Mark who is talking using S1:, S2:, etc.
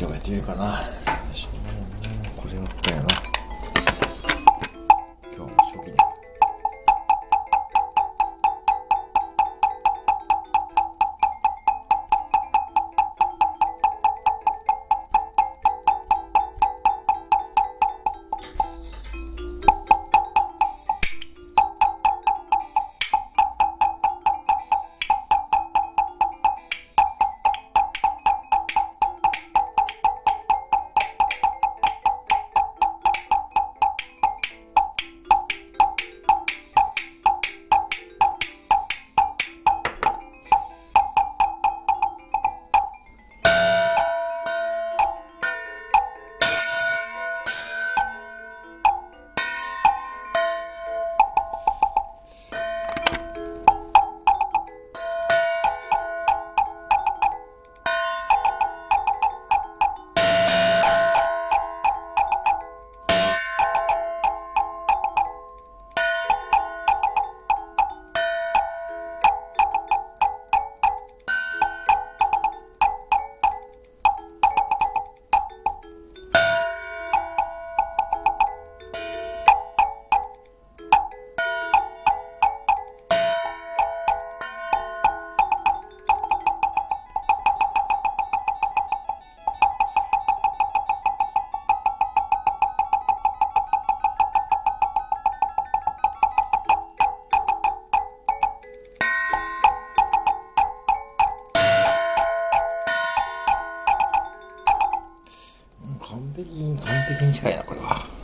S1: 今日もやってみるかな。完璧に完璧に近いなこれは。